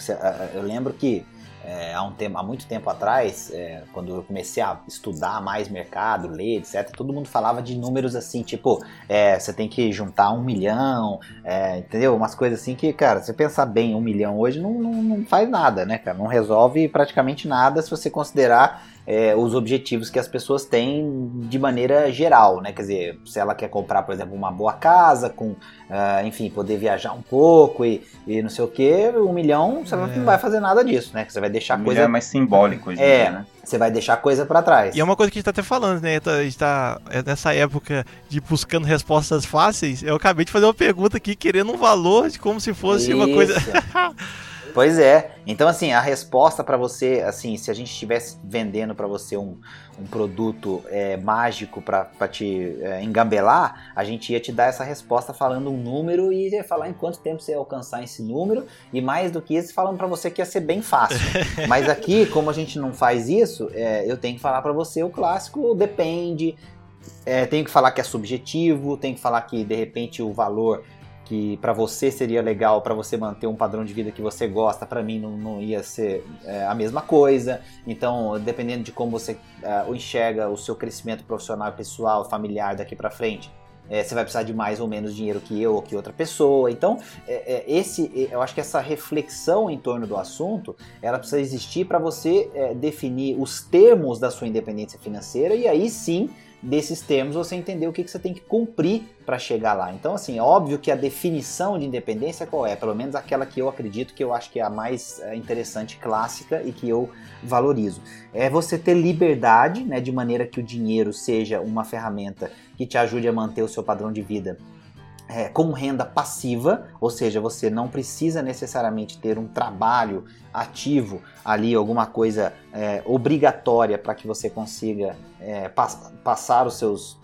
eu lembro que é, há, um tempo, há muito tempo atrás, é, quando eu comecei a estudar mais mercado, ler, etc., todo mundo falava de números assim, tipo, é, você tem que juntar um milhão, é, entendeu? Umas coisas assim que, cara, você pensar bem, um milhão hoje não, não, não faz nada, né, cara? Não resolve praticamente nada se você considerar é, os objetivos que as pessoas têm de maneira geral, né? Quer dizer, se ela quer comprar, por exemplo, uma boa casa, com, uh, enfim, poder viajar um pouco e, e não sei o que, um milhão você é. não vai fazer nada disso, né? Você vai deixar um coisa. é mais simbólico hoje é, dia, né? Você vai deixar coisa para trás. E é uma coisa que a gente tá até falando, né? A gente tá é nessa época de buscando respostas fáceis. Eu acabei de fazer uma pergunta aqui querendo um valor de como se fosse Isso. uma coisa. Pois é. Então, assim, a resposta para você, assim, se a gente estivesse vendendo para você um, um produto é, mágico para te é, engambelar, a gente ia te dar essa resposta falando um número e ia falar em quanto tempo você ia alcançar esse número e mais do que isso, falando para você que ia ser bem fácil. Mas aqui, como a gente não faz isso, é, eu tenho que falar para você o clássico depende. É, tenho que falar que é subjetivo, tenho que falar que de repente o valor que para você seria legal para você manter um padrão de vida que você gosta, para mim não, não, ia ser é, a mesma coisa. Então, dependendo de como você uh, enxerga o seu crescimento profissional, pessoal, familiar daqui para frente, é, você vai precisar de mais ou menos dinheiro que eu ou que outra pessoa. Então, é, é, esse, eu acho que essa reflexão em torno do assunto, ela precisa existir para você definir os termos da sua independência financeira e aí sim desses termos você entender o que, que você tem que cumprir para chegar lá. Então, assim, é óbvio que a definição de independência qual é? Pelo menos aquela que eu acredito que eu acho que é a mais é, interessante, clássica e que eu valorizo. É você ter liberdade, né, de maneira que o dinheiro seja uma ferramenta que te ajude a manter o seu padrão de vida é, com renda passiva, ou seja, você não precisa necessariamente ter um trabalho ativo ali, alguma coisa é, obrigatória para que você consiga é, pass passar os seus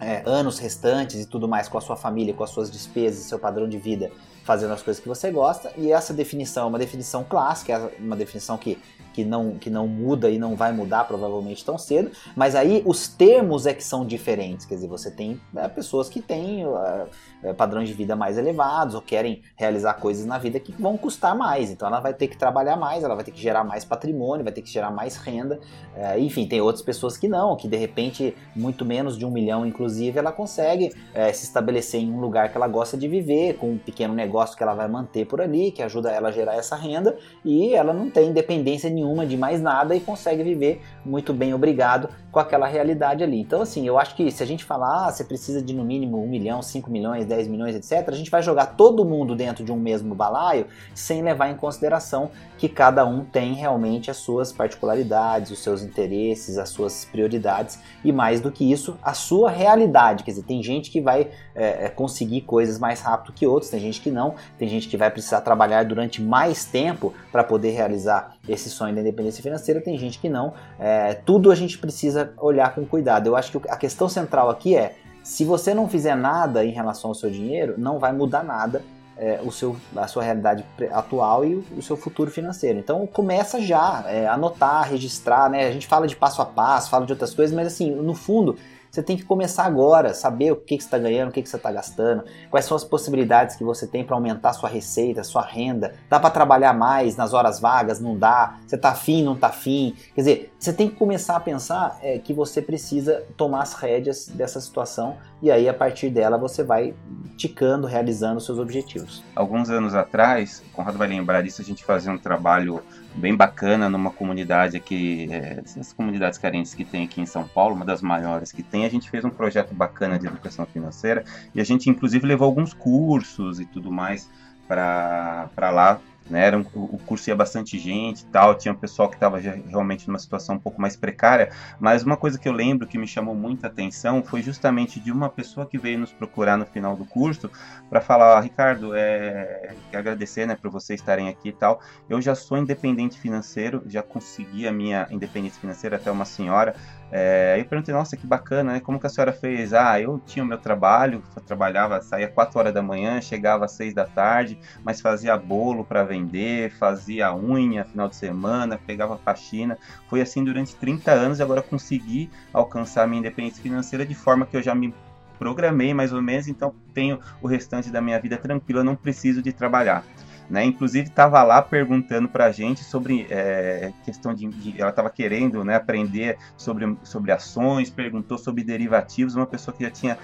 é, anos restantes e tudo mais com a sua família, com as suas despesas, seu padrão de vida, fazendo as coisas que você gosta. E essa definição é uma definição clássica, é uma definição que que não, que não muda e não vai mudar provavelmente tão cedo, mas aí os termos é que são diferentes, quer dizer, você tem é, pessoas que têm uh, padrões de vida mais elevados ou querem realizar coisas na vida que vão custar mais, então ela vai ter que trabalhar mais, ela vai ter que gerar mais patrimônio, vai ter que gerar mais renda, uh, enfim, tem outras pessoas que não, que de repente muito menos de um milhão inclusive ela consegue uh, se estabelecer em um lugar que ela gosta de viver, com um pequeno negócio que ela vai manter por ali, que ajuda ela a gerar essa renda e ela não tem independência nenhuma de mais nada e consegue viver muito bem, obrigado, com aquela realidade ali. Então, assim, eu acho que se a gente falar, ah, você precisa de no mínimo 1 milhão, 5 milhões, 10 milhões, etc., a gente vai jogar todo mundo dentro de um mesmo balaio sem levar em consideração que cada um tem realmente as suas particularidades, os seus interesses, as suas prioridades e mais do que isso, a sua realidade. Quer dizer, tem gente que vai é, é conseguir coisas mais rápido que outros, tem gente que não, tem gente que vai precisar trabalhar durante mais tempo para poder realizar esse sonho da independência financeira, tem gente que não. É, tudo a gente precisa olhar com cuidado. Eu acho que a questão central aqui é: se você não fizer nada em relação ao seu dinheiro, não vai mudar nada é, o seu, a sua realidade atual e o, seu futuro financeiro. Então começa já, é, anotar, registrar, né? A gente fala de passo a passo, fala de outras coisas, mas assim, no fundo, você tem que começar agora, saber o que, que você está ganhando, o que, que você está gastando, quais são as possibilidades que você tem para aumentar sua receita, sua renda. Dá para trabalhar mais nas horas vagas? Não dá? Você está afim, não está afim? Quer dizer, você tem que começar a pensar é, que você precisa tomar as rédeas dessa situação e aí a partir dela você vai ticando, realizando seus objetivos. Alguns anos atrás, o Conrado vai lembrar disso, a gente fazia um trabalho bem bacana numa comunidade aqui, é, comunidades carentes que tem aqui em São Paulo, uma das maiores que tem, a gente fez um projeto bacana de educação financeira e a gente inclusive levou alguns cursos e tudo mais para lá né? Era um, o curso ia bastante gente tal, tinha um pessoal que estava realmente numa situação um pouco mais precária, mas uma coisa que eu lembro que me chamou muita atenção foi justamente de uma pessoa que veio nos procurar no final do curso para falar, ah, Ricardo, é, agradecer, né, por vocês estarem aqui e tal. Eu já sou independente financeiro, já consegui a minha independência financeira até uma senhora. É, aí eu perguntei, nossa, que bacana, né? Como que a senhora fez? Ah, eu tinha o meu trabalho, trabalhava, saía 4 horas da manhã, chegava às 6 da tarde, mas fazia bolo para vender, fazia unha final de semana, pegava faxina. Foi assim durante 30 anos e agora consegui alcançar minha independência financeira de forma que eu já me programei mais ou menos, então tenho o restante da minha vida tranquila, não preciso de trabalhar. Né? Inclusive estava lá perguntando para a gente sobre é, questão de, de ela estava querendo né, aprender sobre, sobre ações, perguntou sobre derivativos, uma pessoa que já tinha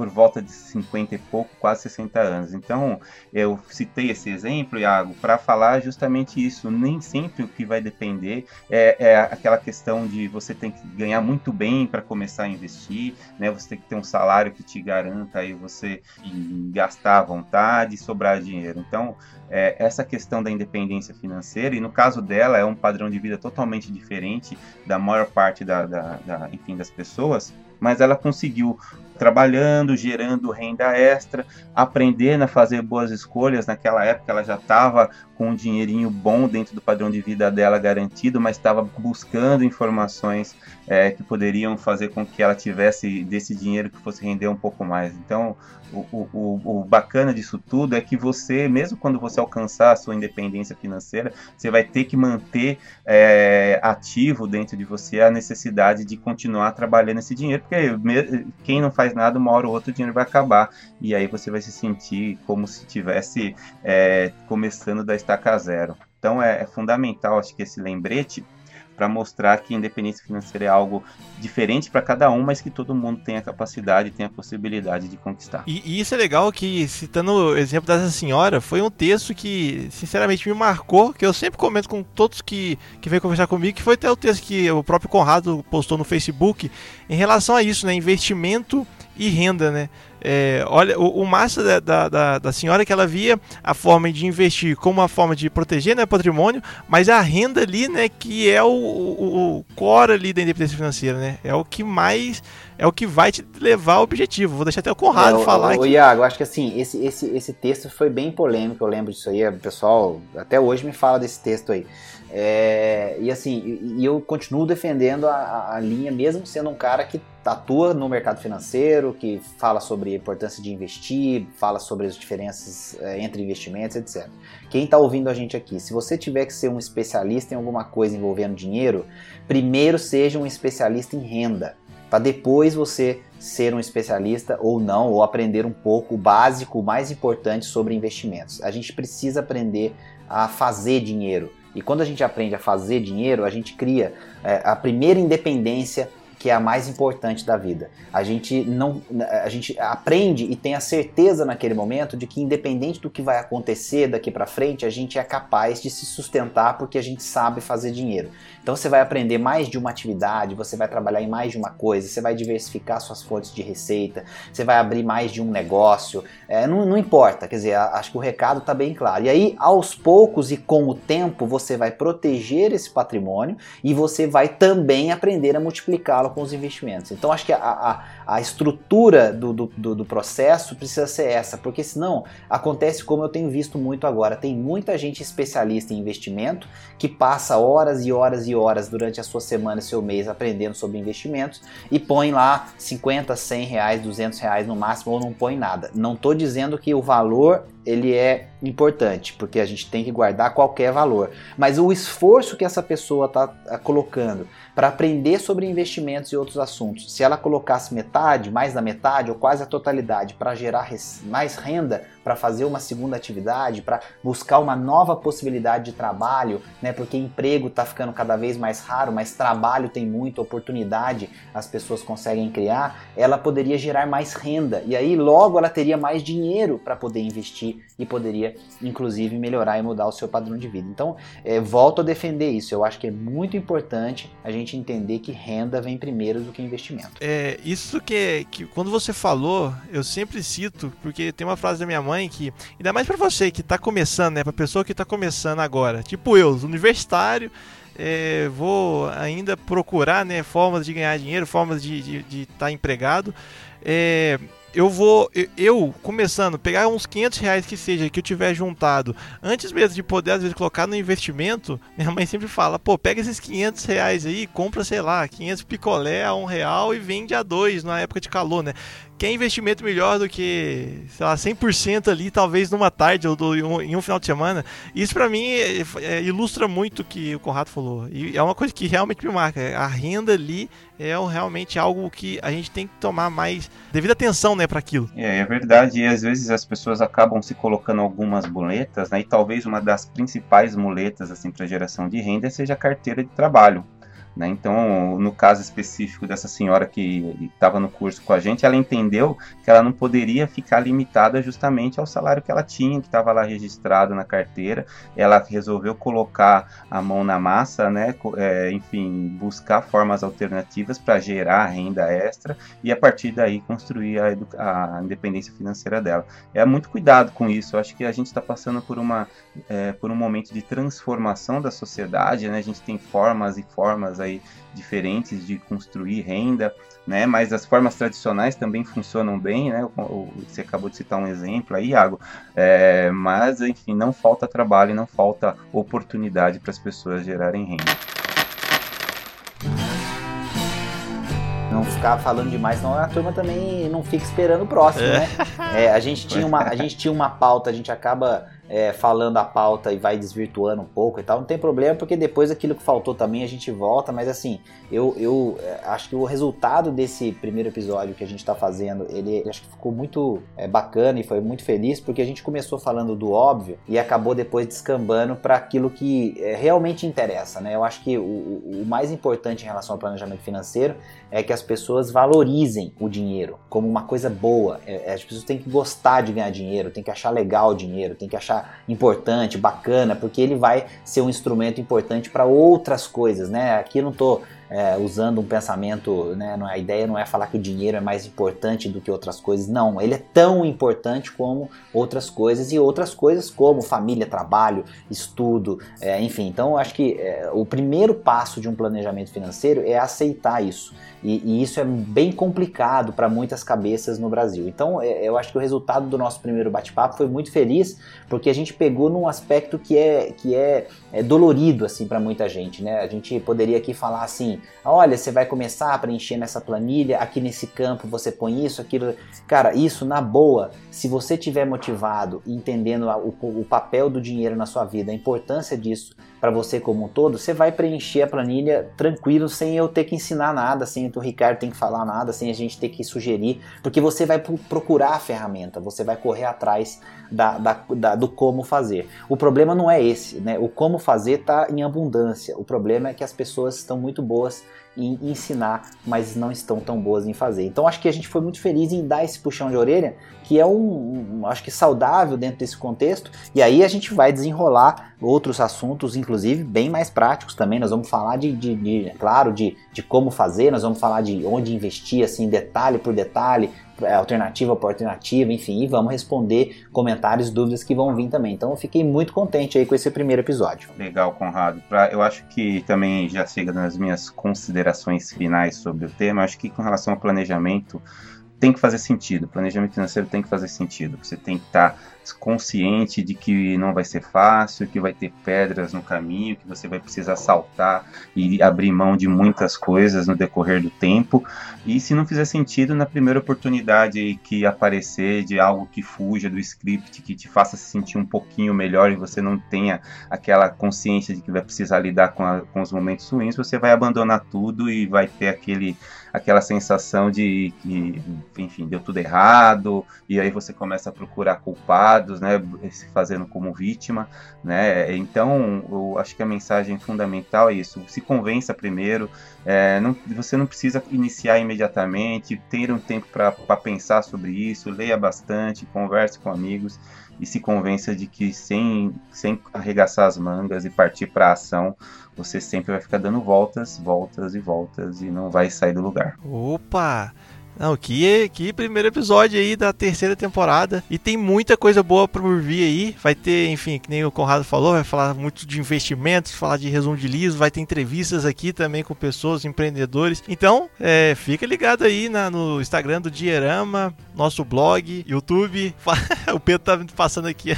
por volta de 50 e pouco, quase 60 anos. Então, eu citei esse exemplo, Iago, para falar justamente isso. Nem sempre o que vai depender é, é, aquela questão de você tem que ganhar muito bem para começar a investir, né? Você tem que ter um salário que te garanta aí você gastar à vontade e sobrar dinheiro. Então, é, essa questão da independência financeira, e no caso dela é um padrão de vida totalmente diferente da maior parte da, da, da enfim, das pessoas, mas ela conseguiu trabalhando, gerando renda extra, aprendendo a fazer boas escolhas. Naquela época ela já estava com um dinheirinho bom dentro do padrão de vida dela garantido, mas estava buscando informações é, que poderiam fazer com que ela tivesse desse dinheiro que fosse render um pouco mais. Então, o, o, o bacana disso tudo é que você, mesmo quando você alcançar a sua independência financeira, você vai ter que manter é, ativo dentro de você a necessidade de continuar trabalhando esse dinheiro, porque quem não faz nada, uma hora ou outra o dinheiro vai acabar e aí você vai se sentir como se tivesse é, começando da estaca zero. Então é, é fundamental, acho que esse lembrete para mostrar que independência financeira é algo diferente para cada um, mas que todo mundo tem a capacidade, tem a possibilidade de conquistar. E, e, isso é legal que, citando o exemplo dessa senhora, foi um texto que, sinceramente, me marcou, que eu sempre comento com todos que, que vêm conversar comigo, que foi até o texto que o próprio Conrado postou no Facebook em relação a isso, né? Investimento e renda, né? É, olha, o, o massa da, da, da, senhora é que ela via a forma de investir como uma forma de proteger né, patrimônio, mas a renda ali, né, que é o, o, o core ali da independência financeira, né? É o que mais é o que vai te levar ao objetivo. Vou deixar até o Conrado é, falar aqui. Iago, acho que assim, esse, esse, esse texto foi bem polêmico, eu lembro disso aí. O pessoal até hoje me fala desse texto aí. É, e assim, e eu continuo defendendo a, a, linha, mesmo sendo um cara que atua no mercado financeiro, que fala sobre a importância de investir, fala sobre as diferenças é, entre investimentos, etc. Quem está ouvindo a gente aqui, se você tiver que ser um especialista em alguma coisa envolvendo dinheiro, primeiro seja um especialista em renda, para depois você ser um especialista ou não, ou aprender um pouco o básico, o mais importante sobre investimentos. A gente precisa aprender a fazer dinheiro e quando a gente aprende a fazer dinheiro, a gente cria é, a primeira independência que é a mais importante da vida. A gente não a gente aprende e tem a certeza naquele momento de que independente do que vai acontecer daqui para frente, a gente é capaz de se sustentar porque a gente sabe fazer dinheiro. Então você vai aprender mais de uma atividade, você vai trabalhar em mais de uma coisa, você vai diversificar suas fontes de receita, você vai abrir mais de um negócio, é, não, não importa, quer dizer, acho que o recado está bem claro. E aí, aos poucos e com o tempo, você vai proteger esse patrimônio e você vai também aprender a multiplicá-lo com os investimentos. Então acho que a, a, a estrutura do, do, do, processo precisa ser essa, porque senão acontece como eu tenho visto muito agora. Tem muita gente especialista em investimento que passa horas e horas e horas durante a sua semana seu mês aprendendo sobre investimentos e põe lá 50, 100 reais, 200 reais no máximo ou não põe nada. Não estou dizendo que o valor ele é importante, porque a gente tem que guardar qualquer valor. Mas o esforço que essa pessoa está tá colocando para aprender sobre investimentos e outros assuntos, se ela colocasse metade, mais da metade ou quase a totalidade para gerar mais renda, para fazer uma segunda atividade, para buscar uma nova possibilidade de trabalho, né? Porque emprego está ficando cada vez mais raro, mas trabalho tem muita oportunidade, as pessoas conseguem criar, ela poderia gerar mais renda e aí logo ela teria mais dinheiro para poder investir e poderia inclusive melhorar e mudar o seu padrão de vida. Então, é, volto a defender isso. Eu acho que é muito importante a gente entender que renda vem primeiro do que investimento. É isso que, é, que quando você falou, eu sempre cito, porque tem uma frase da minha mãe que, ainda mais para você que tá começando, né, para pessoa que tá começando agora, tipo eu, universitário, é, vou ainda procurar né, formas de ganhar dinheiro, formas de estar tá empregado. É, eu vou, eu começando, pegar uns 500 reais que seja, que eu tiver juntado, antes mesmo de poder às vezes colocar no investimento, minha mãe sempre fala, pô, pega esses 500 reais aí, compra, sei lá, 500 picolé a um real e vende a dois na época de calor, né? Que é investimento melhor do que, sei lá, 100% ali, talvez numa tarde ou do, em um final de semana. Isso para mim é, é, ilustra muito o que o Conrado falou. E é uma coisa que realmente me marca. A renda ali é realmente algo que a gente tem que tomar mais devida atenção, né, para aquilo. É, é verdade. E às vezes as pessoas acabam se colocando algumas muletas, né? E talvez uma das principais muletas assim para geração de renda seja a carteira de trabalho. Né? Então, no caso específico dessa senhora que estava no curso com a gente, ela entendeu que ela não poderia ficar limitada justamente ao salário que ela tinha, que estava lá registrado na carteira. Ela resolveu colocar a mão na massa, né? É, enfim, buscar formas alternativas para gerar renda extra e a partir daí construir a, a, independência financeira dela. É muito cuidado com isso. Eu acho que a gente está passando por, uma, é, por um momento de transformação da sociedade, né? A gente tem formas e formas aí diferentes de construir renda, né? Mas as formas tradicionais também funcionam bem, né? Você acabou de citar um exemplo aí, Iago. É, mas, enfim, não falta trabalho, não falta oportunidade para as pessoas gerarem renda. não ficar falando demais, senão a turma também não fica esperando o próximo, é. né? É, a, gente tinha uma, a gente tinha uma pauta, a gente acaba é, falando a pauta e vai desvirtuando um pouco e tal, não tem problema, porque depois aquilo que faltou também a gente volta, mas assim, eu, eu é, acho que o resultado desse primeiro episódio que a gente está fazendo, ele acho que ficou muito é, bacana e foi muito feliz, porque a gente começou falando do óbvio e acabou depois descambando para aquilo que é, realmente interessa, né? Eu acho que o, o mais importante em relação ao planejamento financeiro é que as pessoas valorizem o dinheiro como uma coisa boa. É, as pessoas têm que gostar de ganhar dinheiro, têm que achar legal o dinheiro, têm que achar importante, bacana, porque ele vai ser um instrumento importante para outras coisas, né? Aqui eu não estou é, usando um pensamento, né, a ideia não é falar que o dinheiro é mais importante do que outras coisas, não, ele é tão importante como outras coisas e outras coisas como família, trabalho, estudo, é, enfim. Então, eu acho que é, o primeiro passo de um planejamento financeiro é aceitar isso. E, e isso é bem complicado para muitas cabeças no Brasil. Então, é, eu acho que o resultado do nosso primeiro bate-papo foi muito feliz, porque a gente pegou num aspecto que é, que é, é dolorido assim para muita gente, né? A gente poderia aqui falar assim, olha, você vai começar a preencher nessa planilha, aqui nesse campo você põe isso, aquilo. Cara, isso na boa, se você tiver motivado, entendendo o, o papel do dinheiro na sua vida, a importância disso para você como um todo, você vai preencher a planilha tranquilo, sem eu ter que ensinar nada, sem o Ricardo ter que falar nada, sem a gente ter que sugerir, porque você vai procurar a ferramenta, você vai correr atrás da, da, da, do como fazer. O problema não é esse, né? O como fazer está em abundância. O problema é que as pessoas estão muito boas em ensinar, mas não estão tão boas em fazer. Então acho que a gente foi muito feliz em dar esse puxão de orelha, que é um, um, acho que saudável dentro desse contexto. E aí a gente vai desenrolar outros assuntos, inclusive bem mais práticos também. Nós vamos falar de, de, de claro, de, de como fazer, nós vamos falar de onde investir, assim, detalhe por detalhe, é, alternativa por alternativa, enfim, e vamos responder comentários, dúvidas que vão vir também. Então eu fiquei muito contente aí com esse primeiro episódio. Legal, Conrado. Pra, eu acho que também já chega nas minhas considerações finais sobre o tema, eu acho que com relação ao planejamento, tem que fazer sentido. Planejamento financeiro tem que fazer sentido. Você tem que estar consciente de que não vai ser fácil, que vai ter pedras no caminho, que você vai precisar saltar e abrir mão de muitas coisas no decorrer do tempo. E se não fizer sentido, na primeira oportunidade que aparecer de algo que fuja do script, que te faça se sentir um pouquinho melhor e você não tenha aquela consciência de que vai precisar lidar com, a, com os momentos ruins, você vai abandonar tudo e vai ter aquele aquela sensação de que, enfim, deu tudo errado, e aí você começa a procurar culpados né, se fazendo como vítima, né? Então, eu acho que a mensagem fundamental é isso: se convença primeiro. É, não, você não precisa iniciar imediatamente, ter um tempo para pensar sobre isso, leia bastante, converse com amigos e se convença de que sem, sem arregaçar as mangas e partir para a ação, você sempre vai ficar dando voltas, voltas e voltas e não vai sair do lugar. Opa! Não, que, que primeiro episódio aí da terceira temporada. E tem muita coisa boa por vir aí. Vai ter, enfim, que nem o Conrado falou, vai falar muito de investimentos, falar de resumo de livros, vai ter entrevistas aqui também com pessoas, empreendedores. Então, é, fica ligado aí na, no Instagram do Dierama, nosso blog, YouTube. o Pedro tá passando aqui.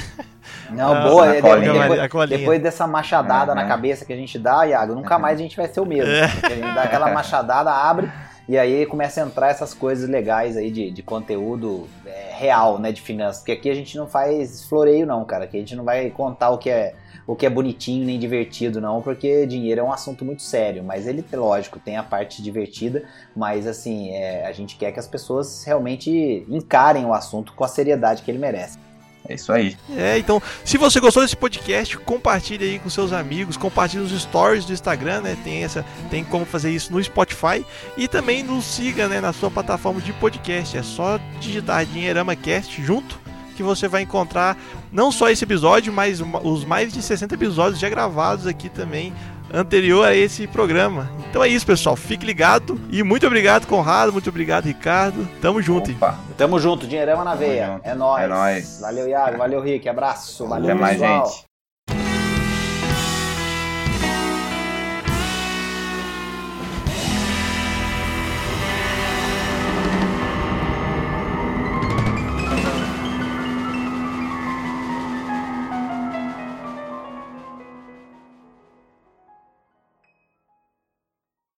Não, ah, boa. depois, depois, dessa machadada na cabeça que a gente dá, Iago, nunca mais a gente vai ser o mesmo. É. A gente dá aquela machadada, abre e aí começa a entrar essas coisas legais aí de, de conteúdo é, real, né, de finanças. Porque aqui a gente não faz floreio não, cara. Aqui a gente não vai contar o que é o que é bonitinho nem divertido não, porque dinheiro é um assunto muito sério. Mas ele, lógico, tem a parte divertida, mas assim, é, a gente quer que as pessoas realmente encarem o assunto com a seriedade que ele merece. É isso aí. É, então, se você gostou desse podcast, compartilhe aí com seus amigos, compartilhe os stories do Instagram, né? Tem essa, tem como fazer isso no Spotify e também nos siga, né, na sua plataforma de podcast. É só digitar Dinheirama Cast junto que você vai encontrar não só esse episódio, mas os mais de 60 episódios já gravados aqui também anterior a esse programa. Então é isso, pessoal. Fique ligado e muito obrigado, Conrado. Muito obrigado, Ricardo. Tamo junto. Opa. Tamo junto. Dinheirama na veia. É nóis. É nóis. Valeu, Iago. Valeu, Rick. Abraço. Valeu, Até mais, gente.